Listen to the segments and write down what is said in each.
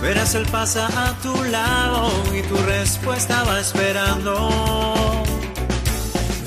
verás él pasa a tu lado y tu respuesta va esperando.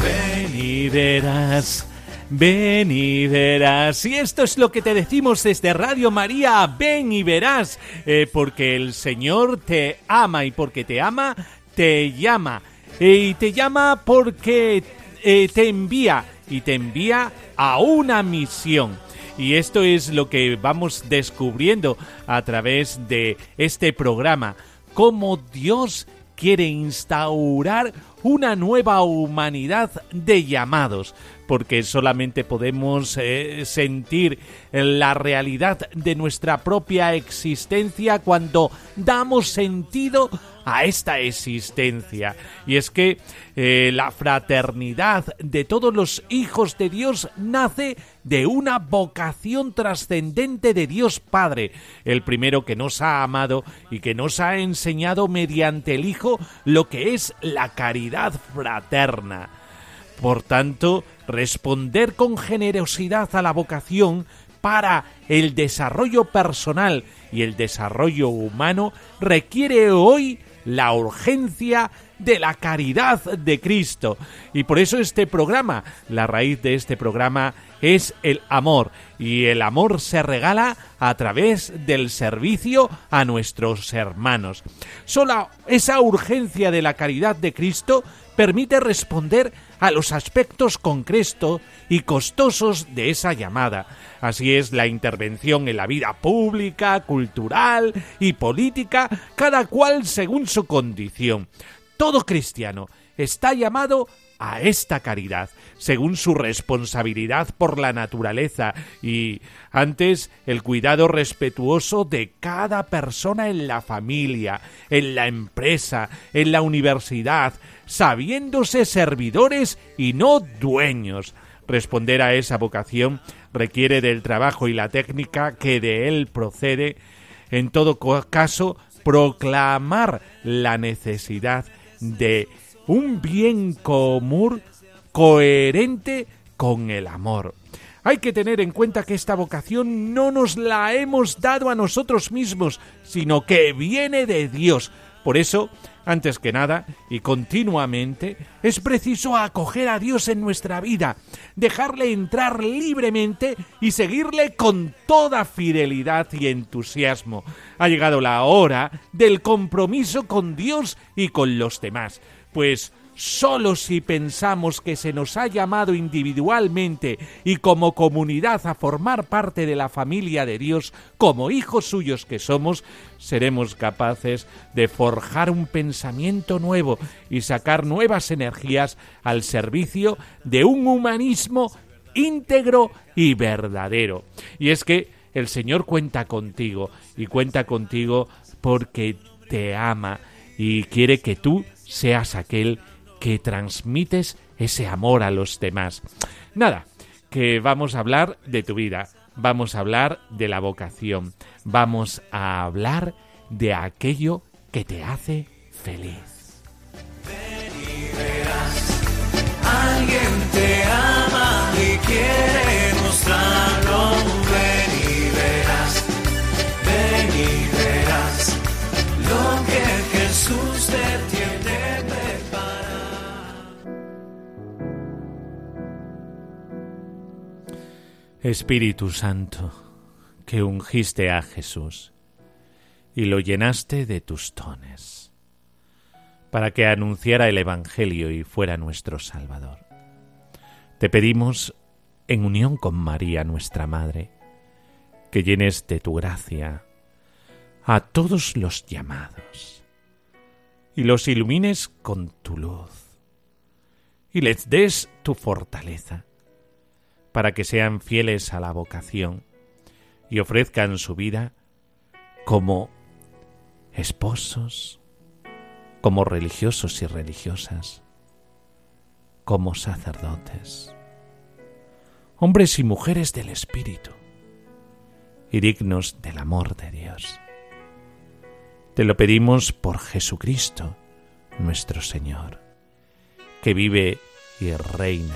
Ven y verás. Ven y verás. Y esto es lo que te decimos desde Radio María. Ven y verás. Eh, porque el Señor te ama y porque te ama, te llama. Eh, y te llama porque eh, te envía. Y te envía a una misión. Y esto es lo que vamos descubriendo a través de este programa. Cómo Dios quiere instaurar una nueva humanidad de llamados, porque solamente podemos eh, sentir la realidad de nuestra propia existencia cuando damos sentido a esta existencia. Y es que eh, la fraternidad de todos los hijos de Dios nace de una vocación trascendente de Dios Padre, el primero que nos ha amado y que nos ha enseñado mediante el Hijo lo que es la caridad fraterna. Por tanto, responder con generosidad a la vocación para el desarrollo personal y el desarrollo humano requiere hoy la urgencia de la caridad de Cristo. Y por eso este programa, la raíz de este programa es el amor. Y el amor se regala a través del servicio a nuestros hermanos. Sola esa urgencia de la caridad de Cristo permite responder a los aspectos concretos y costosos de esa llamada. Así es la intervención en la vida pública, cultural y política, cada cual según su condición. Todo cristiano está llamado a esta caridad, según su responsabilidad por la naturaleza y, antes, el cuidado respetuoso de cada persona en la familia, en la empresa, en la universidad, sabiéndose servidores y no dueños. Responder a esa vocación requiere del trabajo y la técnica que de él procede. En todo caso, proclamar la necesidad de un bien común coherente con el amor. Hay que tener en cuenta que esta vocación no nos la hemos dado a nosotros mismos, sino que viene de Dios. Por eso, antes que nada y continuamente, es preciso acoger a Dios en nuestra vida, dejarle entrar libremente y seguirle con toda fidelidad y entusiasmo. Ha llegado la hora del compromiso con Dios y con los demás, pues Solo si pensamos que se nos ha llamado individualmente y como comunidad a formar parte de la familia de Dios, como hijos suyos que somos, seremos capaces de forjar un pensamiento nuevo y sacar nuevas energías al servicio de un humanismo íntegro y verdadero. Y es que el Señor cuenta contigo y cuenta contigo porque te ama y quiere que tú seas aquel que transmites ese amor a los demás. Nada, que vamos a hablar de tu vida, vamos a hablar de la vocación, vamos a hablar de aquello que te hace feliz. Espíritu Santo, que ungiste a Jesús y lo llenaste de tus dones, para que anunciara el Evangelio y fuera nuestro Salvador. Te pedimos, en unión con María, nuestra Madre, que llenes de tu gracia a todos los llamados y los ilumines con tu luz y les des tu fortaleza para que sean fieles a la vocación y ofrezcan su vida como esposos, como religiosos y religiosas, como sacerdotes, hombres y mujeres del Espíritu y dignos del amor de Dios. Te lo pedimos por Jesucristo, nuestro Señor, que vive y reina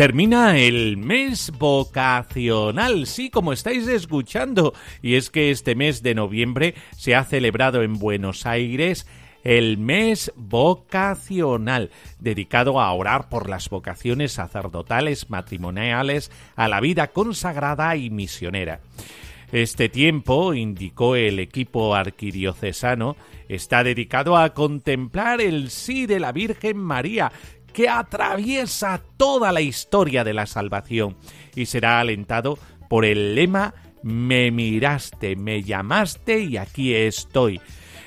Termina el mes vocacional, sí, como estáis escuchando, y es que este mes de noviembre se ha celebrado en Buenos Aires el mes vocacional, dedicado a orar por las vocaciones sacerdotales, matrimoniales, a la vida consagrada y misionera. Este tiempo, indicó el equipo arquidiocesano, está dedicado a contemplar el sí de la Virgen María, que atraviesa toda la historia de la salvación y será alentado por el lema Me miraste, me llamaste y aquí estoy.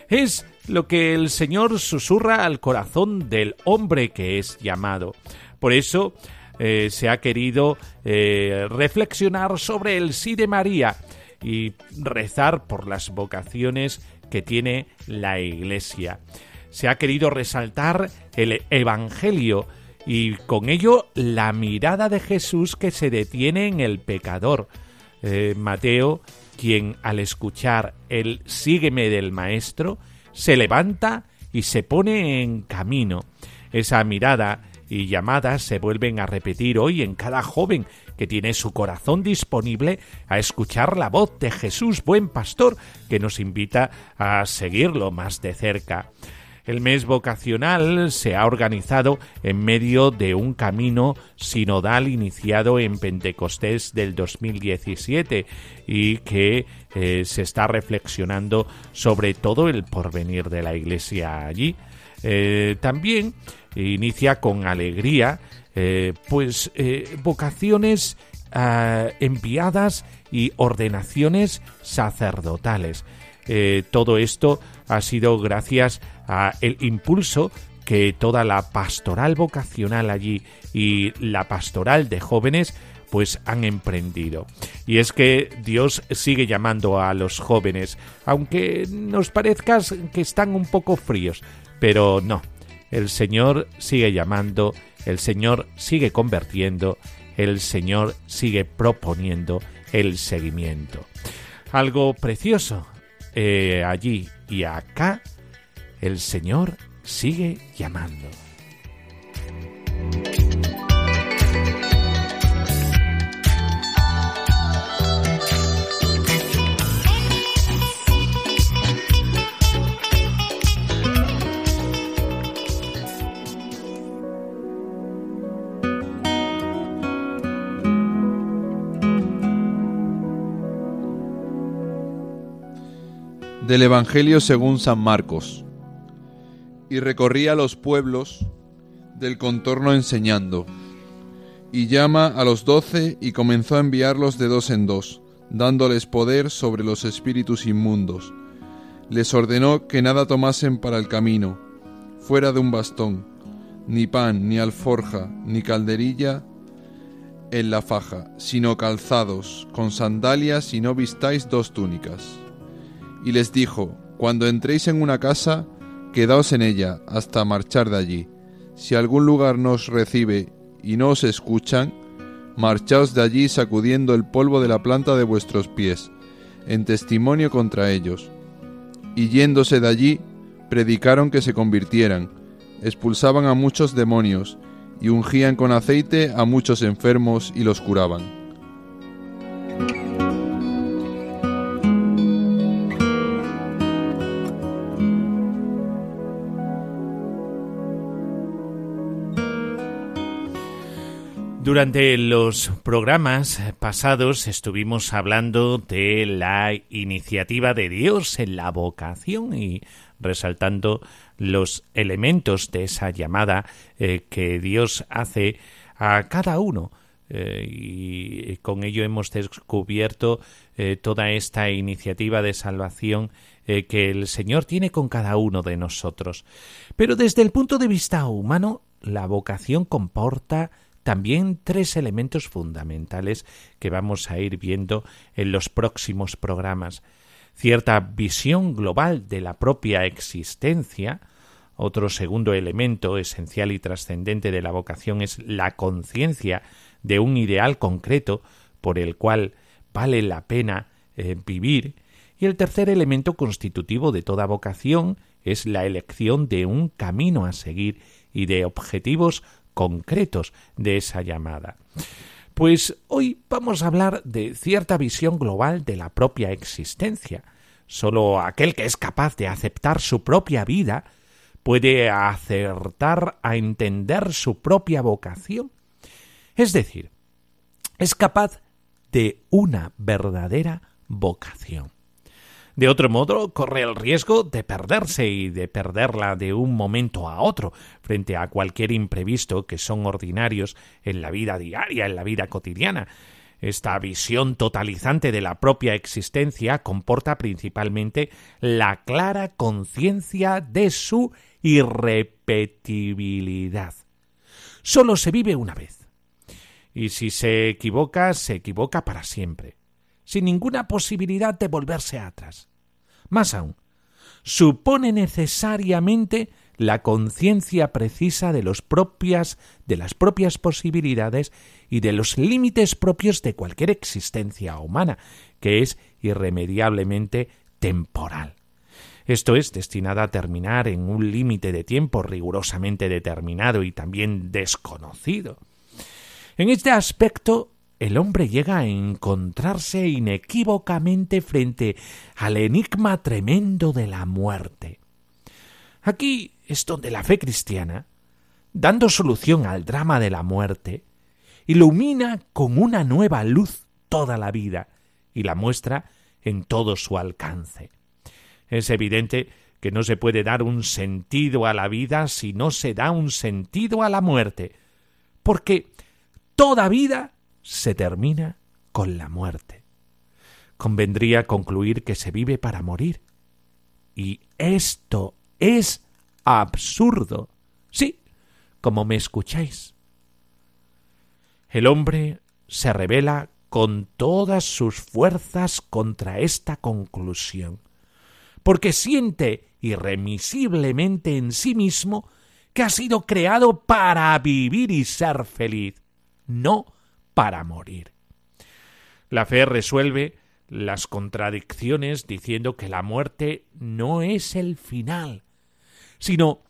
Es lo que el Señor susurra al corazón del hombre que es llamado. Por eso eh, se ha querido eh, reflexionar sobre el sí de María y rezar por las vocaciones que tiene la Iglesia se ha querido resaltar el Evangelio y con ello la mirada de Jesús que se detiene en el pecador. Eh, Mateo, quien al escuchar el sígueme del Maestro, se levanta y se pone en camino. Esa mirada y llamadas se vuelven a repetir hoy en cada joven que tiene su corazón disponible a escuchar la voz de Jesús, buen pastor, que nos invita a seguirlo más de cerca. El mes vocacional se ha organizado en medio de un camino sinodal iniciado en Pentecostés del 2017 y que eh, se está reflexionando sobre todo el porvenir de la Iglesia allí. Eh, también inicia con alegría eh, pues vocaciones ah, enviadas y ordenaciones sacerdotales. Todo esto ha sido gracias a el impulso que toda la pastoral vocacional allí y la pastoral de jóvenes pues han emprendido. Y es que Dios sigue llamando a los jóvenes, aunque nos parezca que están un poco fríos, pero no, el Señor sigue llamando, el Señor sigue convirtiendo, el Señor sigue proponiendo el seguimiento. Algo precioso eh, allí y acá el Señor sigue llamando. Del Evangelio según San Marcos y recorría los pueblos del contorno enseñando. Y llama a los doce y comenzó a enviarlos de dos en dos, dándoles poder sobre los espíritus inmundos. Les ordenó que nada tomasen para el camino, fuera de un bastón, ni pan, ni alforja, ni calderilla en la faja, sino calzados, con sandalias y no vistáis dos túnicas. Y les dijo, Cuando entréis en una casa, quedaos en ella hasta marchar de allí. Si algún lugar nos recibe y no os escuchan, marchaos de allí sacudiendo el polvo de la planta de vuestros pies, en testimonio contra ellos. Y yéndose de allí, predicaron que se convirtieran, expulsaban a muchos demonios, y ungían con aceite a muchos enfermos y los curaban. Durante los programas pasados estuvimos hablando de la iniciativa de Dios en la vocación y resaltando los elementos de esa llamada eh, que Dios hace a cada uno. Eh, y con ello hemos descubierto eh, toda esta iniciativa de salvación que el Señor tiene con cada uno de nosotros. Pero desde el punto de vista humano, la vocación comporta también tres elementos fundamentales que vamos a ir viendo en los próximos programas. Cierta visión global de la propia existencia, otro segundo elemento esencial y trascendente de la vocación es la conciencia de un ideal concreto por el cual vale la pena eh, vivir, y el tercer elemento constitutivo de toda vocación es la elección de un camino a seguir y de objetivos concretos de esa llamada. Pues hoy vamos a hablar de cierta visión global de la propia existencia. Solo aquel que es capaz de aceptar su propia vida puede acertar a entender su propia vocación. Es decir, es capaz de una verdadera vocación. De otro modo, corre el riesgo de perderse y de perderla de un momento a otro frente a cualquier imprevisto que son ordinarios en la vida diaria, en la vida cotidiana. Esta visión totalizante de la propia existencia comporta principalmente la clara conciencia de su irrepetibilidad. Solo se vive una vez. Y si se equivoca, se equivoca para siempre sin ninguna posibilidad de volverse atrás. Más aún, supone necesariamente la conciencia precisa de los propias de las propias posibilidades y de los límites propios de cualquier existencia humana, que es irremediablemente temporal. Esto es destinada a terminar en un límite de tiempo rigurosamente determinado y también desconocido. En este aspecto el hombre llega a encontrarse inequívocamente frente al enigma tremendo de la muerte. Aquí es donde la fe cristiana, dando solución al drama de la muerte, ilumina con una nueva luz toda la vida y la muestra en todo su alcance. Es evidente que no se puede dar un sentido a la vida si no se da un sentido a la muerte, porque toda vida se termina con la muerte. Convendría concluir que se vive para morir. Y esto es absurdo. Sí, como me escucháis. El hombre se revela con todas sus fuerzas contra esta conclusión, porque siente irremisiblemente en sí mismo que ha sido creado para vivir y ser feliz, no para morir. La fe resuelve las contradicciones diciendo que la muerte no es el final, sino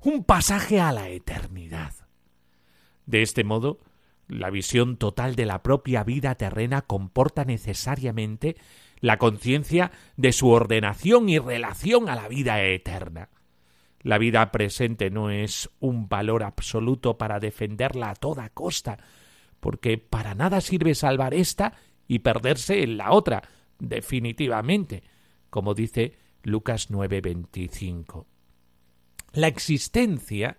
un pasaje a la eternidad. De este modo, la visión total de la propia vida terrena comporta necesariamente la conciencia de su ordenación y relación a la vida eterna. La vida presente no es un valor absoluto para defenderla a toda costa, porque para nada sirve salvar esta y perderse en la otra, definitivamente, como dice Lucas 9:25. La existencia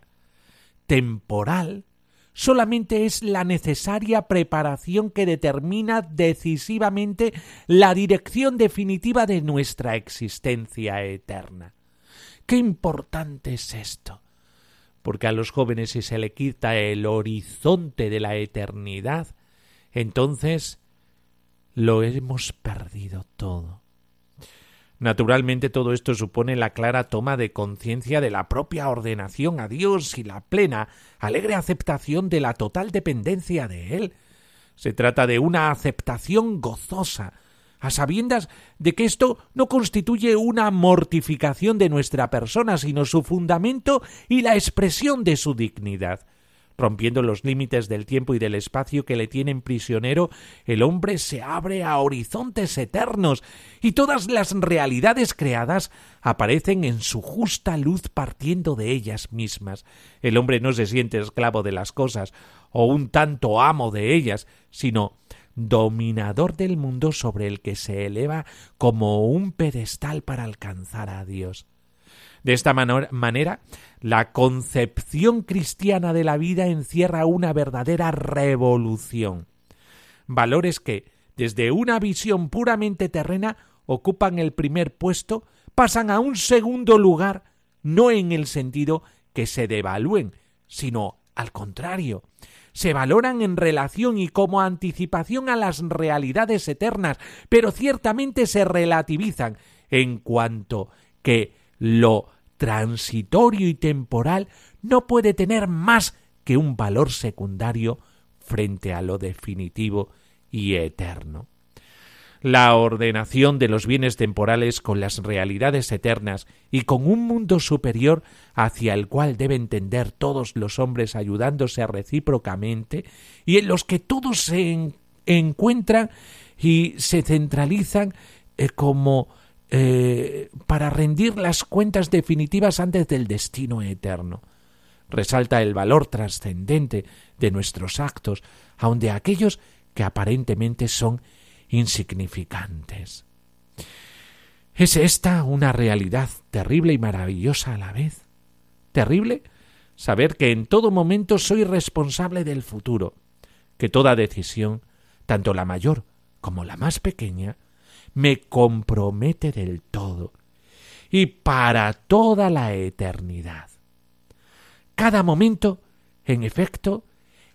temporal solamente es la necesaria preparación que determina decisivamente la dirección definitiva de nuestra existencia eterna. Qué importante es esto porque a los jóvenes si se le quita el horizonte de la eternidad, entonces lo hemos perdido todo. Naturalmente todo esto supone la clara toma de conciencia de la propia ordenación a Dios y la plena, alegre aceptación de la total dependencia de Él. Se trata de una aceptación gozosa, a sabiendas de que esto no constituye una mortificación de nuestra persona, sino su fundamento y la expresión de su dignidad. Rompiendo los límites del tiempo y del espacio que le tienen prisionero, el hombre se abre a horizontes eternos, y todas las realidades creadas aparecen en su justa luz partiendo de ellas mismas. El hombre no se siente esclavo de las cosas, o un tanto amo de ellas, sino dominador del mundo sobre el que se eleva como un pedestal para alcanzar a Dios. De esta manera, la concepción cristiana de la vida encierra una verdadera revolución. Valores que, desde una visión puramente terrena, ocupan el primer puesto, pasan a un segundo lugar, no en el sentido que se devalúen, sino al contrario, se valoran en relación y como anticipación a las realidades eternas, pero ciertamente se relativizan en cuanto que lo transitorio y temporal no puede tener más que un valor secundario frente a lo definitivo y eterno. La ordenación de los bienes temporales con las realidades eternas y con un mundo superior hacia el cual deben tender todos los hombres ayudándose recíprocamente y en los que todos se encuentran y se centralizan eh, como eh, para rendir las cuentas definitivas antes del destino eterno. Resalta el valor trascendente de nuestros actos, aun de aquellos que aparentemente son insignificantes. ¿Es esta una realidad terrible y maravillosa a la vez? ¿Terrible? Saber que en todo momento soy responsable del futuro, que toda decisión, tanto la mayor como la más pequeña, me compromete del todo y para toda la eternidad. Cada momento, en efecto,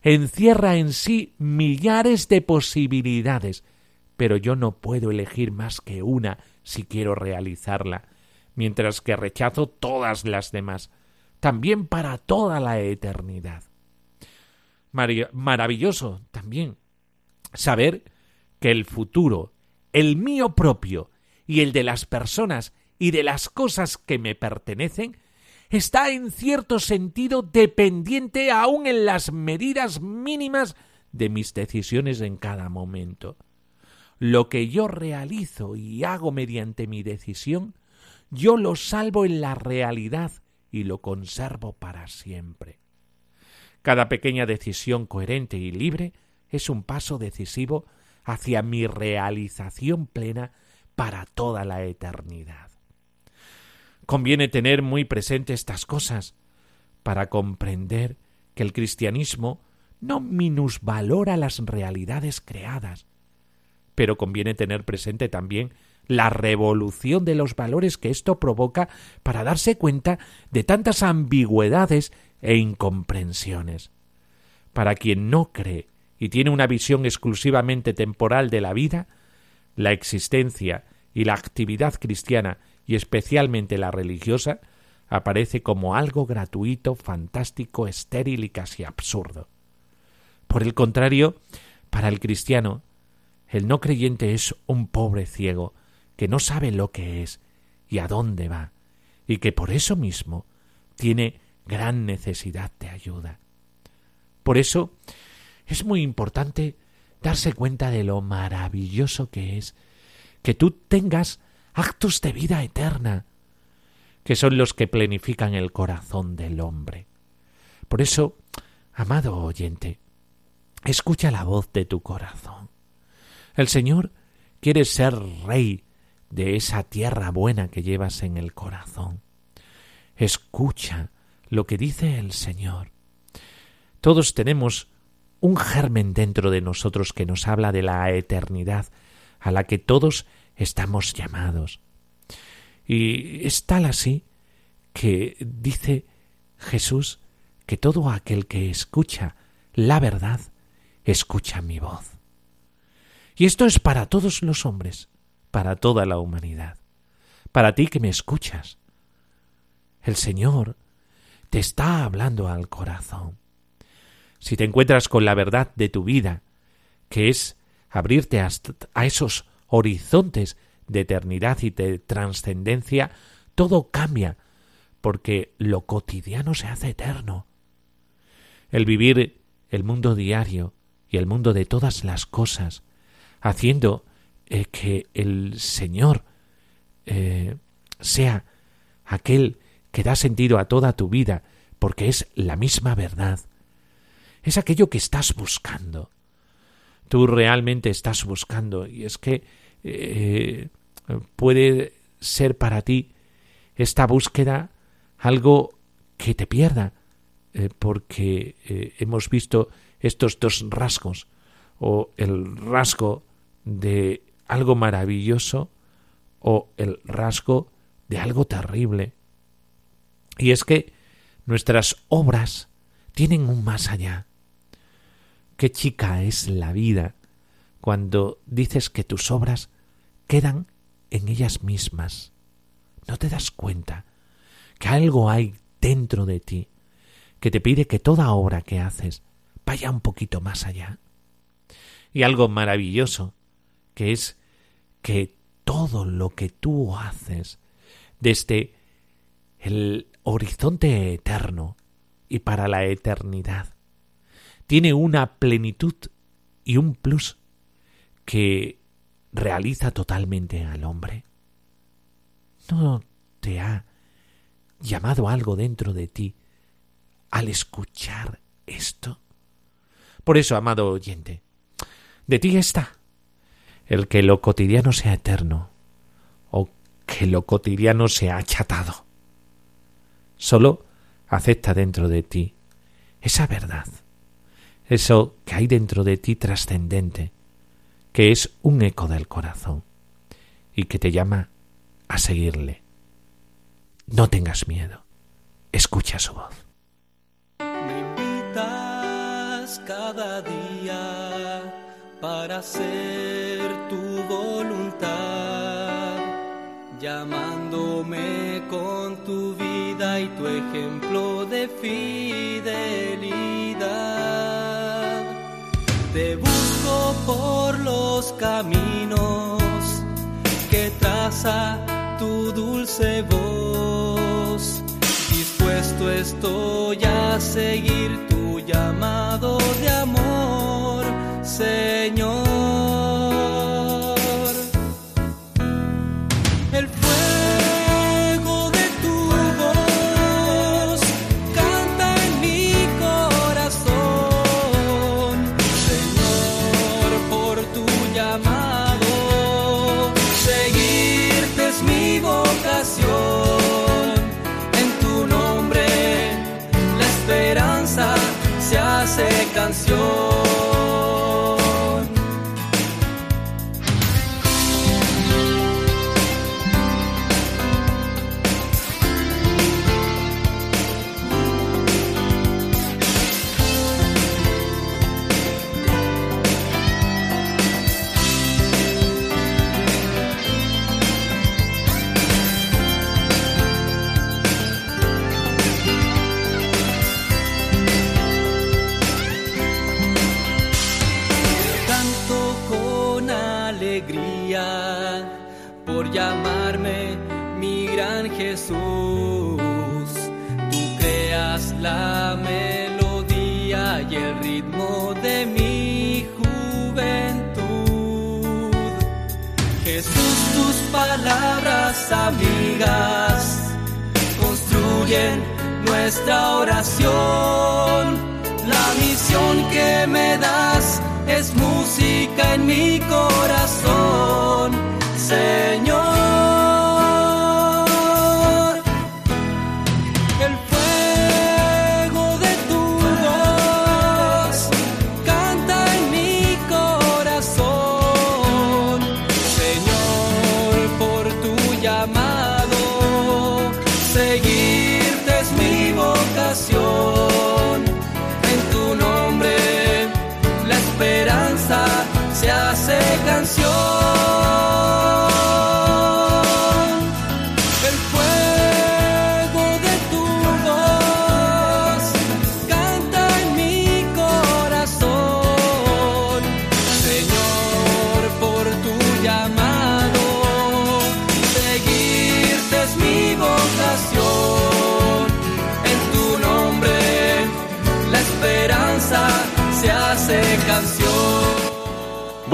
encierra en sí millares de posibilidades, pero yo no puedo elegir más que una si quiero realizarla, mientras que rechazo todas las demás, también para toda la eternidad. Maravilloso también saber que el futuro el mío propio y el de las personas y de las cosas que me pertenecen, está en cierto sentido dependiente aun en las medidas mínimas de mis decisiones en cada momento. Lo que yo realizo y hago mediante mi decisión, yo lo salvo en la realidad y lo conservo para siempre. Cada pequeña decisión coherente y libre es un paso decisivo hacia mi realización plena para toda la eternidad. Conviene tener muy presente estas cosas para comprender que el cristianismo no minusvalora las realidades creadas, pero conviene tener presente también la revolución de los valores que esto provoca para darse cuenta de tantas ambigüedades e incomprensiones. Para quien no cree y tiene una visión exclusivamente temporal de la vida, la existencia y la actividad cristiana y especialmente la religiosa aparece como algo gratuito, fantástico, estéril y casi absurdo. Por el contrario, para el cristiano, el no creyente es un pobre ciego que no sabe lo que es y a dónde va, y que por eso mismo tiene gran necesidad de ayuda. Por eso es muy importante darse cuenta de lo maravilloso que es que tú tengas actos de vida eterna, que son los que plenifican el corazón del hombre. Por eso, amado oyente, escucha la voz de tu corazón. El Señor quiere ser rey de esa tierra buena que llevas en el corazón. Escucha lo que dice el Señor. Todos tenemos un germen dentro de nosotros que nos habla de la eternidad a la que todos estamos llamados. Y es tal así que dice Jesús que todo aquel que escucha la verdad escucha mi voz. Y esto es para todos los hombres, para toda la humanidad, para ti que me escuchas. El Señor te está hablando al corazón si te encuentras con la verdad de tu vida, que es abrirte a esos horizontes de eternidad y de trascendencia, todo cambia, porque lo cotidiano se hace eterno. El vivir el mundo diario y el mundo de todas las cosas, haciendo eh, que el Señor eh, sea aquel que da sentido a toda tu vida, porque es la misma verdad, es aquello que estás buscando. Tú realmente estás buscando y es que eh, puede ser para ti esta búsqueda algo que te pierda, porque hemos visto estos dos rasgos, o el rasgo de algo maravilloso o el rasgo de algo terrible. Y es que nuestras obras tienen un más allá. Qué chica es la vida cuando dices que tus obras quedan en ellas mismas. No te das cuenta que algo hay dentro de ti que te pide que toda obra que haces vaya un poquito más allá. Y algo maravilloso, que es que todo lo que tú haces desde el horizonte eterno y para la eternidad tiene una plenitud y un plus que realiza totalmente al hombre. ¿No te ha llamado algo dentro de ti al escuchar esto? Por eso, amado oyente, de ti está el que lo cotidiano sea eterno o que lo cotidiano sea achatado. Solo acepta dentro de ti esa verdad, eso que hay dentro de ti trascendente, que es un eco del corazón y que te llama a seguirle. No tengas miedo, escucha su voz. Me invitas cada día para hacer llamándome con tu vida y tu ejemplo de fidelidad. Te busco por los caminos que traza tu dulce voz. Dispuesto estoy a seguir tu llamado de amor, Señor. Ritmo de mi juventud. Jesús, tus palabras amigas construyen nuestra oración. La misión que me das es música en mi corazón, Señor.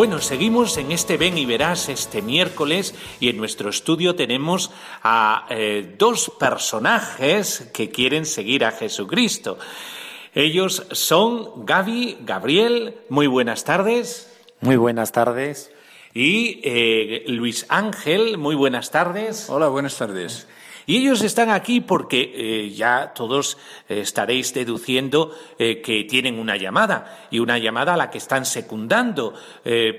Bueno, seguimos en este Ven y Verás este miércoles y en nuestro estudio tenemos a eh, dos personajes que quieren seguir a Jesucristo. Ellos son Gaby, Gabriel, muy buenas tardes, Muy buenas tardes. y eh, Luis Ángel, muy buenas tardes. Hola, buenas tardes. Y ellos están aquí porque eh, ya todos eh, estaréis deduciendo eh, que tienen una llamada y una llamada a la que están secundando,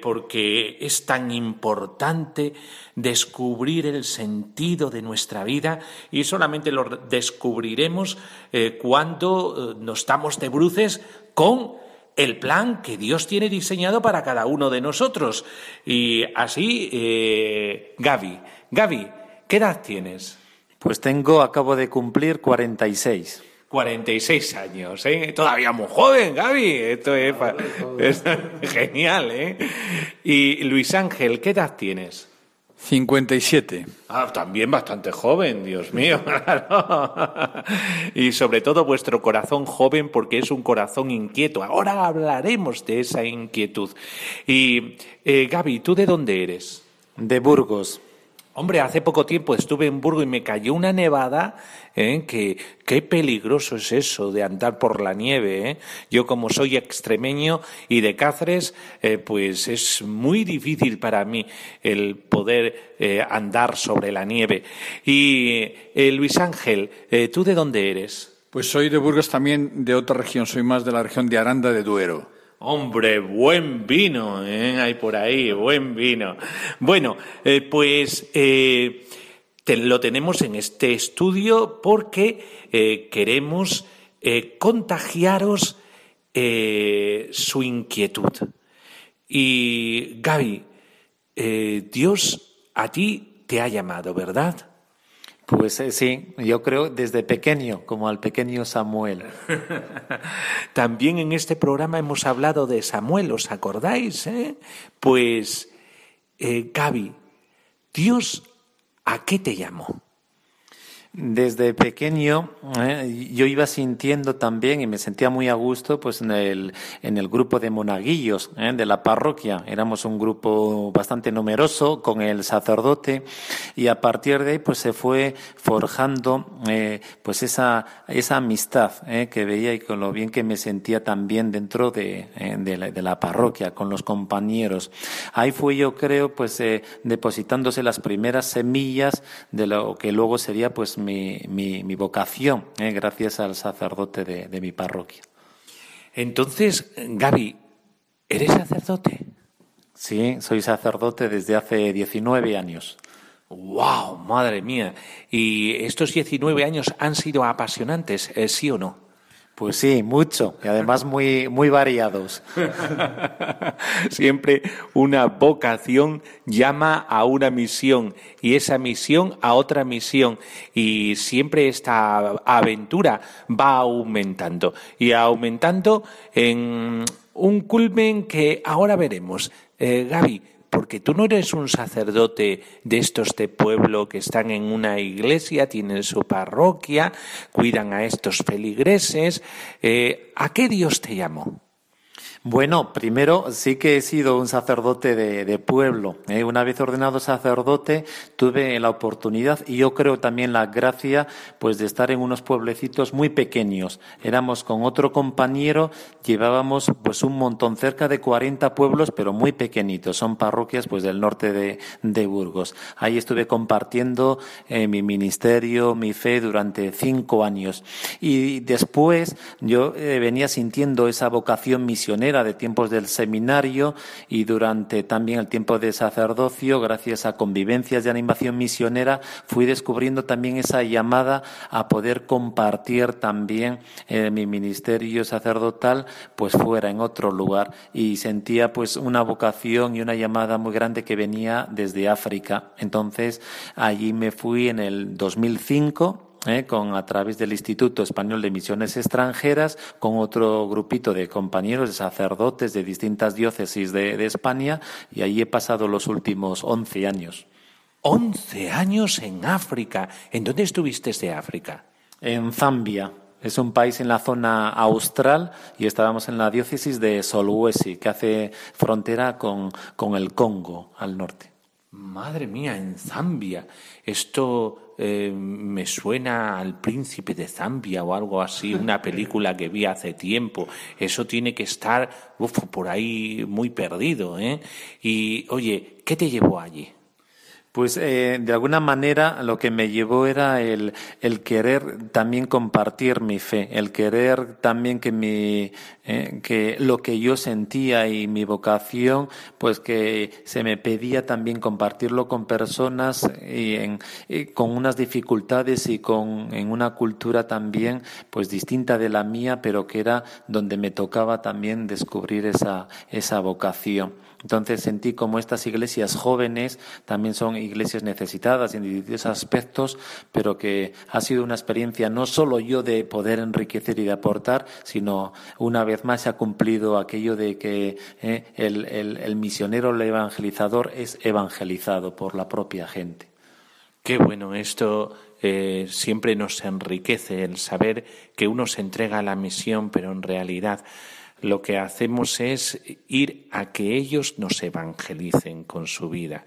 porque es tan importante descubrir el sentido de nuestra vida y solamente lo descubriremos cuando nos damos de bruces con el plan que Dios tiene diseñado para cada uno de nosotros. Y así, Gaby, Gaby, ¿qué edad tienes? Pues tengo, acabo de cumplir 46. 46 años, ¿eh? Todavía muy joven, Gaby. Esto es, genial, ¿eh? Y Luis Ángel, ¿qué edad tienes? 57. Ah, también bastante joven, Dios mío. y sobre todo vuestro corazón joven porque es un corazón inquieto. Ahora hablaremos de esa inquietud. Y eh, Gaby, ¿tú de dónde eres? De Burgos. Hombre, hace poco tiempo estuve en Burgos y me cayó una nevada, ¿eh? que qué peligroso es eso de andar por la nieve. ¿eh? Yo como soy extremeño y de Cáceres, eh, pues es muy difícil para mí el poder eh, andar sobre la nieve. Y Luis Ángel, ¿tú de dónde eres? Pues soy de Burgos también, de otra región, soy más de la región de Aranda de Duero. Hombre, buen vino, ¿eh? hay por ahí, buen vino. Bueno, eh, pues eh, lo tenemos en este estudio porque eh, queremos contagiaros su inquietud. Y Gaby, Dios a ti te ha llamado, ¿verdad? Pues eh, sí, yo creo desde pequeño, como al pequeño Samuel. También en este programa hemos hablado de Samuel, ¿os acordáis? Eh? Pues, eh, Gaby, ¿Dios a qué te llamó? Desde pequeño eh, yo iba sintiendo también y me sentía muy a gusto pues en el, en el grupo de monaguillos eh, de la parroquia. Éramos un grupo bastante numeroso con el sacerdote y a partir de ahí pues se fue forjando eh, pues esa, esa amistad que veía y con lo bien que me sentía también dentro de, de, la, de la parroquia con los compañeros. Ahí fue yo creo pues depositándose las primeras semillas de lo que luego sería pues mi, mi, vocación, eh, gracias al sacerdote de, de mi parroquia. Entonces, Gaby, ¿eres sacerdote? Sí, soy sacerdote desde hace 19 años. ¡Wow! Madre mía. ¿Y estos 19 años han sido apasionantes, eh, sí o no? Pues sí, mucho, y además muy, muy variados. Siempre una vocación llama a una misión y esa misión a otra misión y siempre esta aventura va aumentando y aumentando en un culmen que ahora veremos. Eh, Gaby, porque tú no eres un sacerdote de estos de pueblo que están en una iglesia, tienen su parroquia, cuidan a estos feligreses. Eh, ¿A qué Dios te llamó? Bueno, primero sí que he sido un sacerdote de, pueblo. ¿eh? Una vez ordenado sacerdote tuve la oportunidad y yo creo también la gracia pues de estar en unos pueblecitos muy pequeños. Éramos con otro compañero, llevábamos pues un montón, cerca de 40 pueblos, pero muy pequeñitos. Son parroquias pues del norte de, de Burgos. Ahí estuve compartiendo eh, mi ministerio, mi fe durante cinco años. Y después yo eh, venía sintiendo esa vocación misionera de tiempos del seminario y durante también el tiempo de sacerdocio, gracias a convivencias de animación misionera, fui descubriendo también esa llamada a poder compartir también eh, mi ministerio sacerdotal, pues fuera en otro lugar y sentía pues una vocación y una llamada muy grande que venía desde África. Entonces allí me fui en el 2005 ¿eh? con a través del Instituto Español de Misiones Extranjeras, con otro grupito de compañeros, de sacerdotes de distintas diócesis de, España, y allí he pasado los últimos once años. Once años en África. ¿En dónde estuviste de África? En Zambia. Es un país en la zona austral y estábamos en la diócesis de Solwesi, que hace frontera con, con el Congo al norte. Madre mía, en Zambia. Esto eh, me suena al príncipe de Zambia o algo así, una película que vi hace tiempo. Eso tiene que estar por ahí muy perdido. ¿eh? Y oye, ¿qué te llevó allí? Pues eh, de alguna manera lo que me llevó era el, el, querer también compartir mi fe, el querer también que mi eh, que lo que yo sentía y mi vocación, pues que se me pedía también compartirlo con personas y, en, con unas dificultades y con en una cultura también pues distinta de la mía, pero que era donde me tocaba también descubrir esa esa vocación. Entonces sentí como estas iglesias jóvenes también son iglesias necesitadas en distintos aspectos, pero que ha sido una experiencia no solo yo de poder enriquecer y de aportar, sino una vez más se ha cumplido aquello de que eh, el, el misionero, el evangelizador es evangelizado por la propia gente. Qué bueno, esto eh, siempre nos enriquece el saber que uno se entrega a la misión, pero en realidad lo que hacemos es ir a que ellos nos evangelicen con su vida.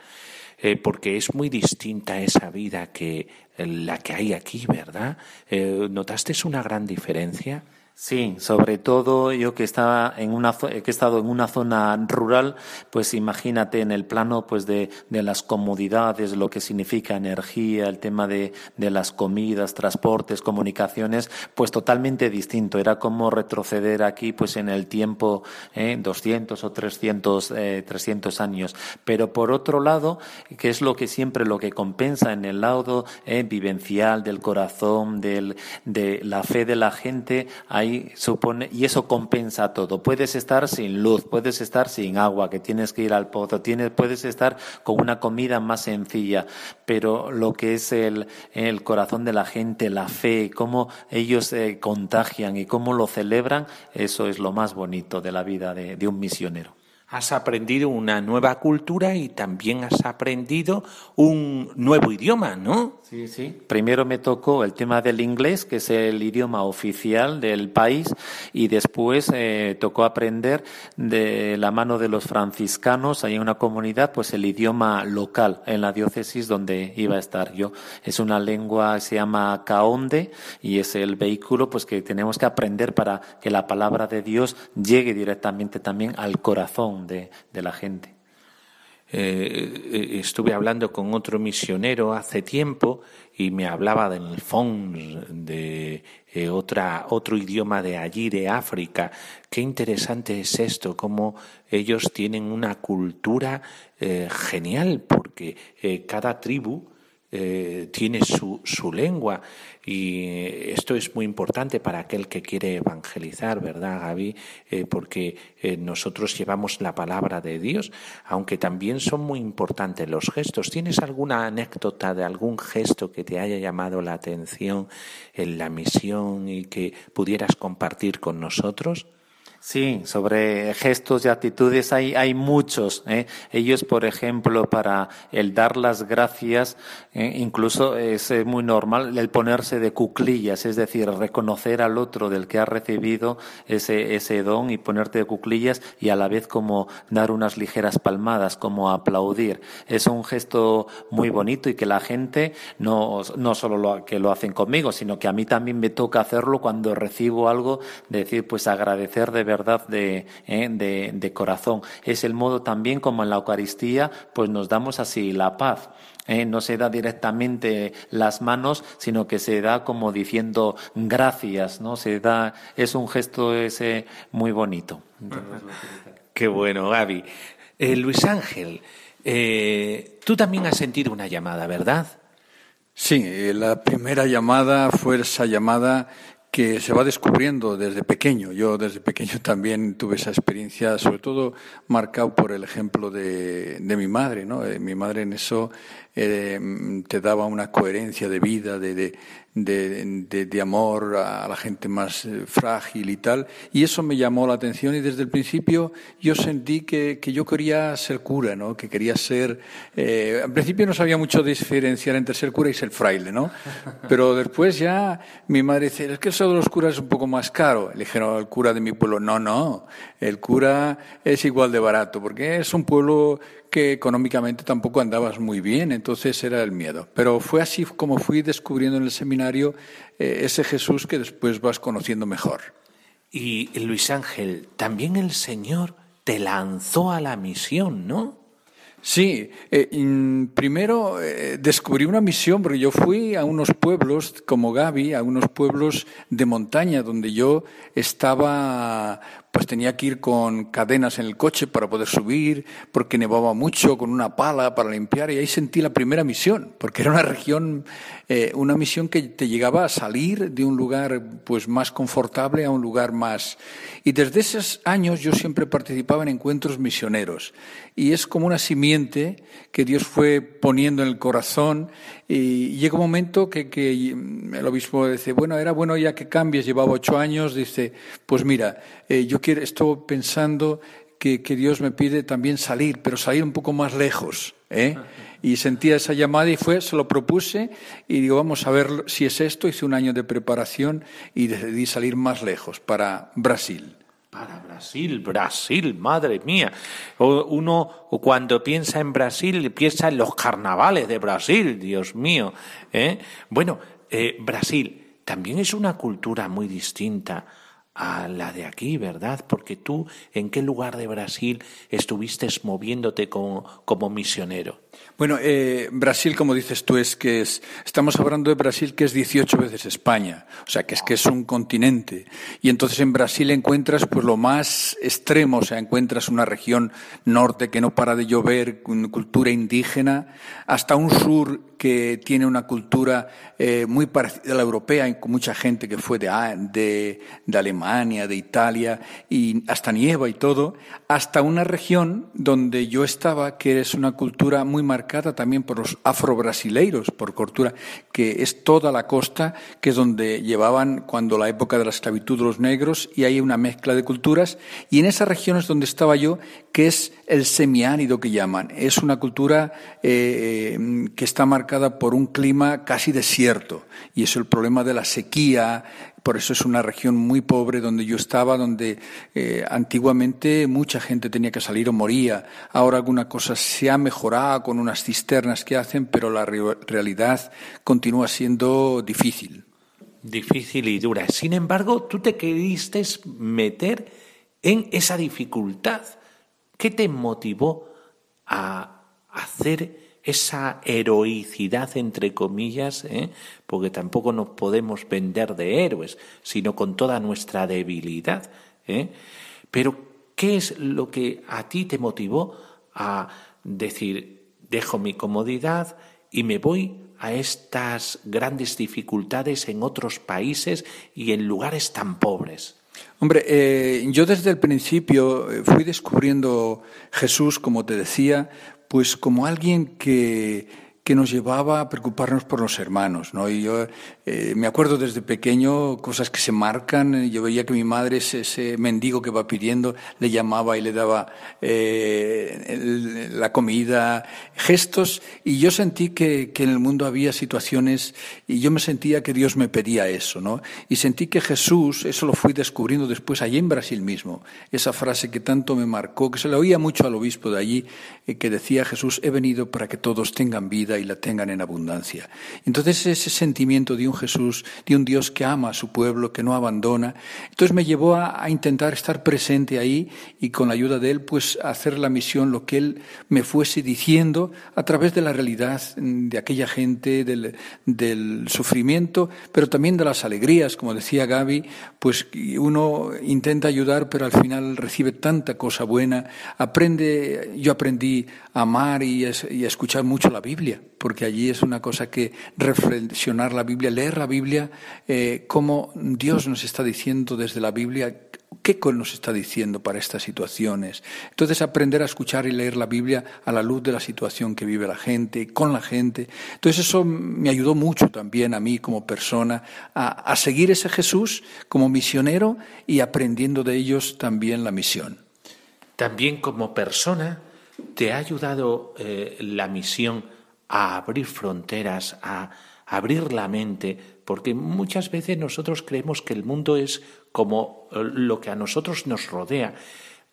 Eh, porque es muy distinta esa vida que la que hay aquí, ¿verdad? Eh, ¿Notaste una gran diferencia? Sí, sobre todo yo que estaba en una que he estado en una zona rural, pues imagínate en el plano pues de, de las comodidades, lo que significa energía, el tema de, de, las comidas, transportes, comunicaciones, pues totalmente distinto. Era como retroceder aquí pues en el tiempo eh, 200 o 300, eh, 300 años. Pero por otro lado, que es lo que siempre lo que compensa en el lado eh, vivencial del corazón, del, de la fe de la gente, hay supone, y eso compensa todo. Puedes estar sin luz, puedes estar sin agua, que tienes que ir al pozo, tienes, puedes estar con una comida más sencilla, pero lo que es el, el corazón de la gente, la fe, cómo ellos se contagian y cómo lo celebran, eso es lo más bonito de la vida de un misionero has aprendido una nueva cultura y también has aprendido un nuevo idioma, ¿no? Sí, sí. Primero me tocó el tema del inglés, que es el idioma oficial del país, y después eh, tocó aprender de la mano de los franciscanos, ahí en una comunidad, pues el idioma local en la diócesis donde iba a estar yo. Es una lengua, se llama caonde, y es el vehículo pues que tenemos que aprender para que la palabra de Dios llegue directamente también al corazón de, la gente. Eh, eh, estuve hablando con otro misionero hace tiempo y me hablaba del fons, de eh, otra, otro idioma de allí, de África. Qué interesante es esto, cómo ellos tienen una cultura genial, porque cada tribu eh, tiene su, su, lengua y esto es muy importante para aquel que quiere evangelizar, ¿verdad, Gaby? Eh, porque eh, nosotros llevamos la palabra de Dios, aunque también son muy importantes los gestos. ¿Tienes alguna anécdota de algún gesto que te haya llamado la atención en la misión y que pudieras compartir con nosotros? Sí, sobre gestos y actitudes hay, hay muchos. ¿eh? Ellos, por ejemplo, para el dar las gracias, ¿eh? incluso es muy normal el ponerse de cuclillas, es decir, reconocer al otro del que ha recibido ese, ese don y ponerte de cuclillas y a la vez como dar unas ligeras palmadas, como aplaudir. Es un gesto muy bonito y que la gente no, no solo lo, que lo hacen conmigo, sino que a mí también me toca hacerlo cuando recibo algo, decir, pues agradecer de verdad verdad eh, de, de, corazón. Es el modo también como en la Eucaristía, pues nos damos así la paz. Eh, no se da directamente las manos, sino que se da como diciendo gracias, ¿no? Se da, es un gesto ese muy bonito. Qué bueno, Gaby. Eh, Luis Ángel, tú también has sentido una llamada, ¿verdad? Sí, la primera llamada fue esa llamada que se va descubriendo desde pequeño. Yo desde pequeño también tuve esa experiencia, sobre todo marcado por el ejemplo de, mi madre. ¿no? Eh, mi madre en eso eh, te daba una coherencia de vida, de, de, de, de, amor a la gente más eh, frágil y tal. Y eso me llamó la atención y desde el principio yo sentí que, que yo quería ser cura, ¿no? que quería ser... Eh, al principio no sabía mucho diferenciar entre ser cura y ser fraile, ¿no? Pero después ya mi madre dice, es que eso de los curas es un poco más caro. Le dijeron al cura de mi pueblo, no, no, el cura es igual de barato, porque es un pueblo que económicamente tampoco andabas muy bien, entonces era el miedo. Pero fue así como fui descubriendo en el seminario eh, ese Jesús que después vas conociendo mejor. Y Luis Ángel, también el Señor te lanzó a la misión, ¿no? Sí, eh, primero eh, descubrí una misión porque yo fui a unos pueblos como Gaby, a unos pueblos de montaña donde yo estaba pues tenía que ir con cadenas en el coche para poder subir, porque nevaba mucho, con una pala para limpiar, y ahí sentí la primera misión, porque era una región, eh, una misión que te llegaba a salir de un lugar pues más confortable a un lugar más. Y desde esos años yo siempre participaba en encuentros misioneros, y es como una simiente que Dios fue poniendo en el corazón, y llega un momento que, que el obispo dice, bueno, era bueno ya que cambies, llevaba ocho años, dice, pues mira, eh, yo estoy pensando que, Dios me pide también salir, pero salir un poco más lejos. ¿eh? Y sentía esa llamada y fue, se lo propuse y digo, vamos a ver si es esto. Hice un año de preparación y decidí salir más lejos, para Brasil. Para Brasil, Brasil, madre mía. Uno cuando piensa en Brasil piensa en los carnavales de Brasil, Dios mío. ¿eh? Bueno, eh, Brasil también es una cultura muy distinta a la de aquí, ¿verdad? Porque tú, ¿en qué lugar de Brasil estuviste moviéndote como, como misionero? Bueno, eh, Brasil, como dices tú, es que es, estamos hablando de Brasil que es 18 veces España, o sea, que es que es un continente. Y entonces en Brasil encuentras pues lo más extremo, o sea, encuentras una región norte que no para de llover, cultura indígena, hasta un sur que tiene una cultura eh, muy parecida a la europea, con mucha gente que fue de, de, de Alemania, de Italia, y hasta nieva y todo, hasta una región donde yo estaba, que es una cultura muy marcada también por los afrobrasileiros, por cultura, que es toda la costa, que es donde llevaban cuando la época de la esclavitud los negros, y hay una mezcla de culturas, y en esas regiones donde estaba yo, que es el semiánido que llaman, es una cultura eh, eh, que está marcada por un clima casi desierto, y es el problema de la sequía, por eso es una región muy pobre donde yo estaba, donde eh, antiguamente mucha gente tenía que salir o moría. Ahora alguna cosa se ha mejorado con unas cisternas que hacen, pero la realidad continúa siendo difícil. Difícil y dura. Sin embargo, tú te queriste meter en esa dificultad. ¿Qué te motivó a hacer esa heroicidad, entre comillas, ¿eh? porque tampoco nos podemos vender de héroes, sino con toda nuestra debilidad. ¿eh? Pero, ¿qué es lo que a ti te motivó a decir, dejo mi comodidad y me voy a estas grandes dificultades en otros países y en lugares tan pobres? Hombre, eh, yo desde el principio fui descubriendo Jesús, como te decía, pues como alguien que que nos llevaba a preocuparnos por los hermanos, ¿no? Y yo eh, me acuerdo desde pequeño cosas que se marcan. Yo veía que mi madre, ese, ese mendigo que va pidiendo, le llamaba y le daba eh, la comida, gestos, y yo sentí que, que, en el mundo había situaciones y yo me sentía que Dios me pedía eso, ¿no? Y sentí que Jesús, eso lo fui descubriendo después allí en Brasil mismo, esa frase que tanto me marcó, que se le oía mucho al obispo de allí, eh, que decía Jesús, he venido para que todos tengan vida y la tengan en abundancia. Entonces ese sentimiento de un Jesús, de un Dios que ama a su pueblo, que no abandona, entonces me llevó a, intentar estar presente ahí y con la ayuda de Él, pues hacer la misión, lo que Él me fuese diciendo a través de la realidad de aquella gente, del, sufrimiento, pero también de las alegrías, como decía Gaby, pues uno intenta ayudar, pero al final recibe tanta cosa buena, aprende, yo aprendí a amar y a escuchar mucho la Biblia porque allí es una cosa que reflexionar la Biblia, leer la Biblia, eh, cómo Dios nos está diciendo desde la Biblia ¿Qué nos está diciendo para estas situaciones? Entonces, aprender a escuchar y leer la Biblia a la luz de la situación que vive la gente, con la gente. Entonces, eso me ayudó mucho también a mí como persona a, a seguir ese Jesús como misionero y aprendiendo de ellos también la misión. También como persona, ¿te ha ayudado eh, la misión a abrir fronteras, a abrir la mente, porque muchas veces nosotros creemos que el mundo es como eh, lo que a nosotros nos rodea.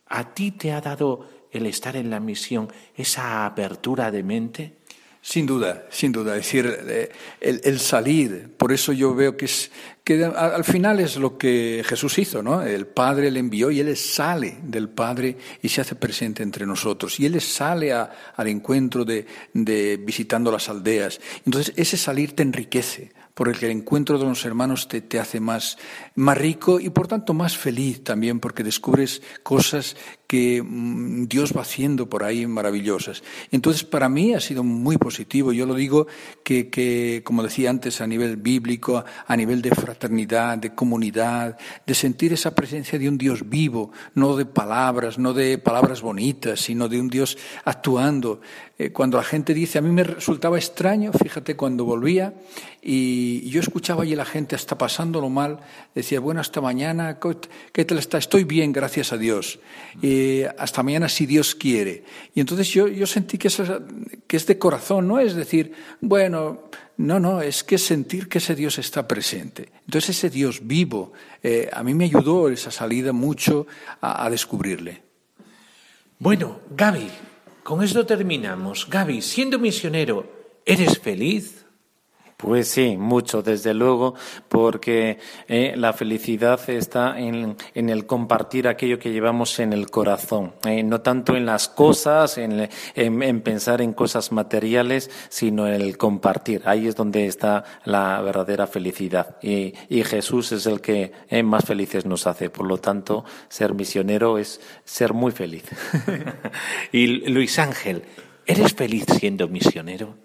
¿A ti te ha dado el estar en la misión esa apertura de mente? Sin duda, sin duda. Es decir, eh, el, salir, por eso yo veo que es que al final es lo que Jesús hizo, ¿no? El Padre le envió y Él sale del Padre y se hace presente entre nosotros. Y Él sale al encuentro de, de visitando las aldeas. Entonces ese salir te enriquece porque el encuentro de los hermanos te, te, hace más, más rico y por tanto más feliz también, porque descubres cosas que mm, Dios va haciendo por ahí maravillosas. Entonces, para mí ha sido muy positivo. Yo lo digo que, que, como decía antes, a nivel bíblico, a nivel de fraternidad, de comunidad, de sentir esa presencia de un Dios vivo, no de palabras, no de palabras bonitas, sino de un Dios actuando. Eh, cuando la gente dice, a mí me resultaba extraño, fíjate, cuando volvía y yo escuchaba allí la gente está pasándolo mal, decía, bueno, hasta mañana, ¿qué tal está? Estoy bien, gracias a Dios. Hasta mañana si Dios quiere. Y entonces yo, yo sentí que, eso, que es de corazón, no es decir, bueno, no, no, es que sentir que ese Dios está presente. Entonces ese Dios vivo, eh, a mí me ayudó esa salida mucho a, a descubrirle. Bueno, Gaby, con esto terminamos. Gaby, siendo misionero, ¿eres feliz? Pues sí, mucho, desde luego, porque eh, la felicidad está en, el compartir aquello que llevamos en el corazón, eh, no tanto en las cosas, en, pensar en cosas materiales, sino en el compartir. Ahí es donde está la verdadera felicidad. Y, Jesús es el que eh, más felices nos hace. Por lo tanto, ser misionero es ser muy feliz. y Luis Ángel, ¿eres feliz siendo misionero?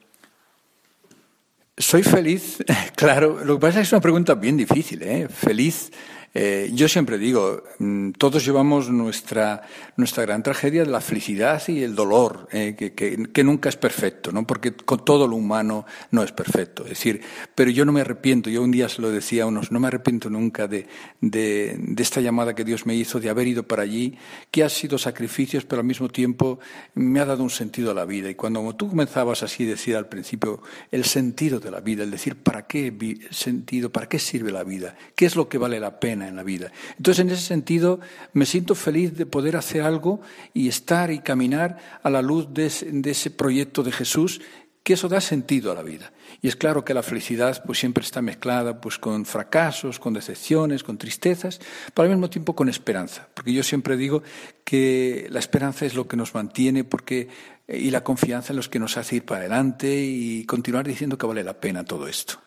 Soy feliz, claro, lo que pasa es que es una pregunta bien difícil, ¿eh? Feliz eh, yo siempre digo, mm, todos llevamos nuestra, nuestra gran tragedia de la felicidad y el dolor, eh, que, que, nunca es perfecto, ¿no? porque con todo lo humano no es perfecto. Es decir, pero yo no me arrepiento, yo un día se lo decía a unos, no me arrepiento nunca de, de, esta llamada que Dios me hizo, de haber ido para allí, que ha sido sacrificios, pero al mismo tiempo me ha dado un sentido a la vida. Y cuando tú comenzabas así a decir al principio el sentido de la vida, el decir para qué sentido, para qué sirve la vida, qué es lo que vale la pena en la vida. Entonces, en ese sentido, me siento feliz de poder hacer algo y estar y caminar a la luz de ese, proyecto de Jesús que eso da sentido a la vida. Y es claro que la felicidad pues siempre está mezclada pues con fracasos, con decepciones, con tristezas, pero al mismo tiempo con esperanza, porque yo siempre digo que la esperanza es lo que nos mantiene porque y la confianza es lo que nos hace ir para adelante y continuar diciendo que vale la pena todo esto.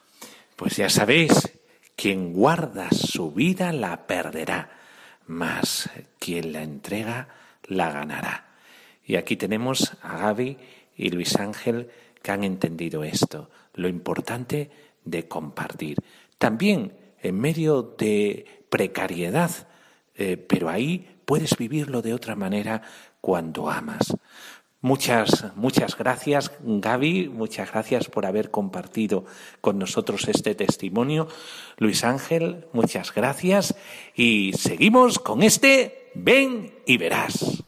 Pues ya sabéis, quien guarda su vida la perderá, mas quien la entrega la ganará. Y aquí tenemos a Gaby y Luis Ángel que han entendido esto, lo importante de compartir. También en medio de precariedad, eh, pero ahí puedes vivirlo de otra manera cuando amas. Muchas, muchas gracias, Gaby. Muchas gracias por haber compartido con nosotros este testimonio. Luis Ángel, muchas gracias. Y seguimos con este Ven y verás.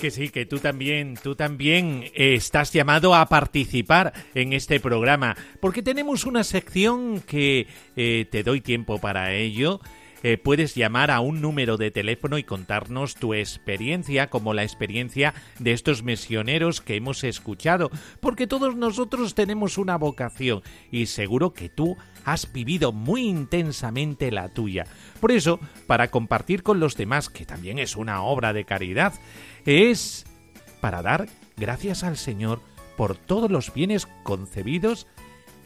Que sí, que tú también, tú también estás llamado a participar en este programa, porque tenemos una sección que eh, te doy tiempo para ello eh, puedes llamar a un número de teléfono y contarnos tu experiencia, como la experiencia de estos misioneros que hemos escuchado, porque todos nosotros tenemos una vocación y seguro que tú has vivido muy intensamente la tuya. Por eso, para compartir con los demás, que también es una obra de caridad, es para dar gracias al Señor por todos los bienes concebidos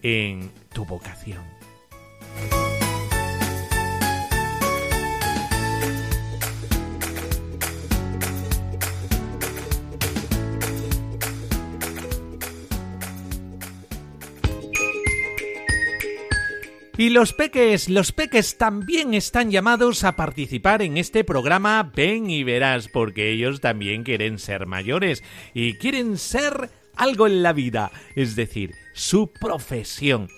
en tu vocación. Y los peques, los peques también están llamados a participar en este programa Ven y verás, porque ellos también quieren ser mayores y quieren ser algo en la vida, es decir, su profesión.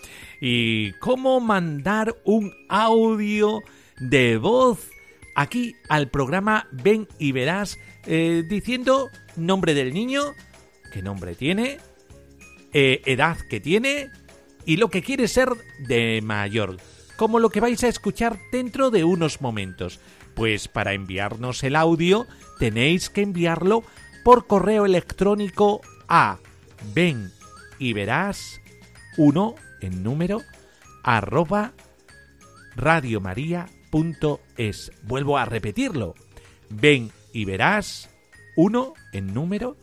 Y cómo mandar un audio de voz aquí al programa Ven y verás eh, diciendo nombre del niño, qué nombre tiene, eh, edad que tiene, y lo que quiere ser de mayor, como lo que vais a escuchar dentro de unos momentos. Pues para enviarnos el audio tenéis que enviarlo por correo electrónico a ven y verás uno en número arroba radiomaria.es. Vuelvo a repetirlo. Ven y verás uno en número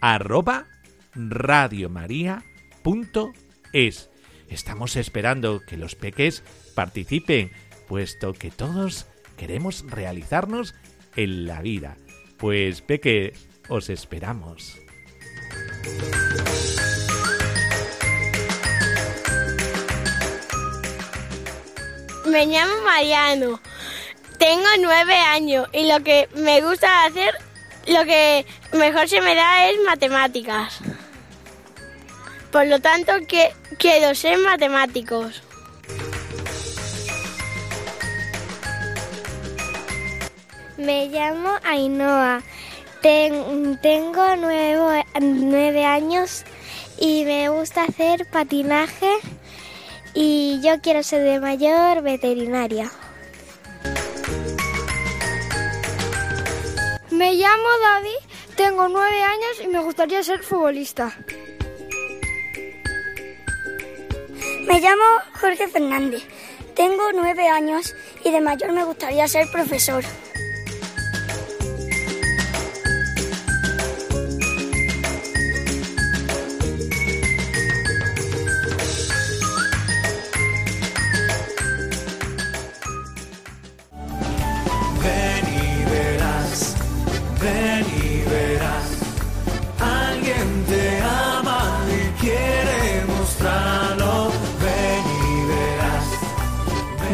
arroba radiomaria.es. Estamos esperando que los peques participen, puesto que todos queremos realizarnos en la vida. Pues peque, os esperamos. Me llamo Mariano. Tengo nueve años y lo que me gusta hacer, lo que mejor se me da es matemáticas. Por lo tanto, que, quiero ser matemáticos. Me llamo Ainhoa. tengo nueve años y me gusta hacer patinaje y yo quiero ser de mayor veterinaria. Me llamo David, tengo nueve años y me gustaría ser futbolista. Me llamo Jorge Fernández, tengo nueve años y de mayor me gustaría ser profesor.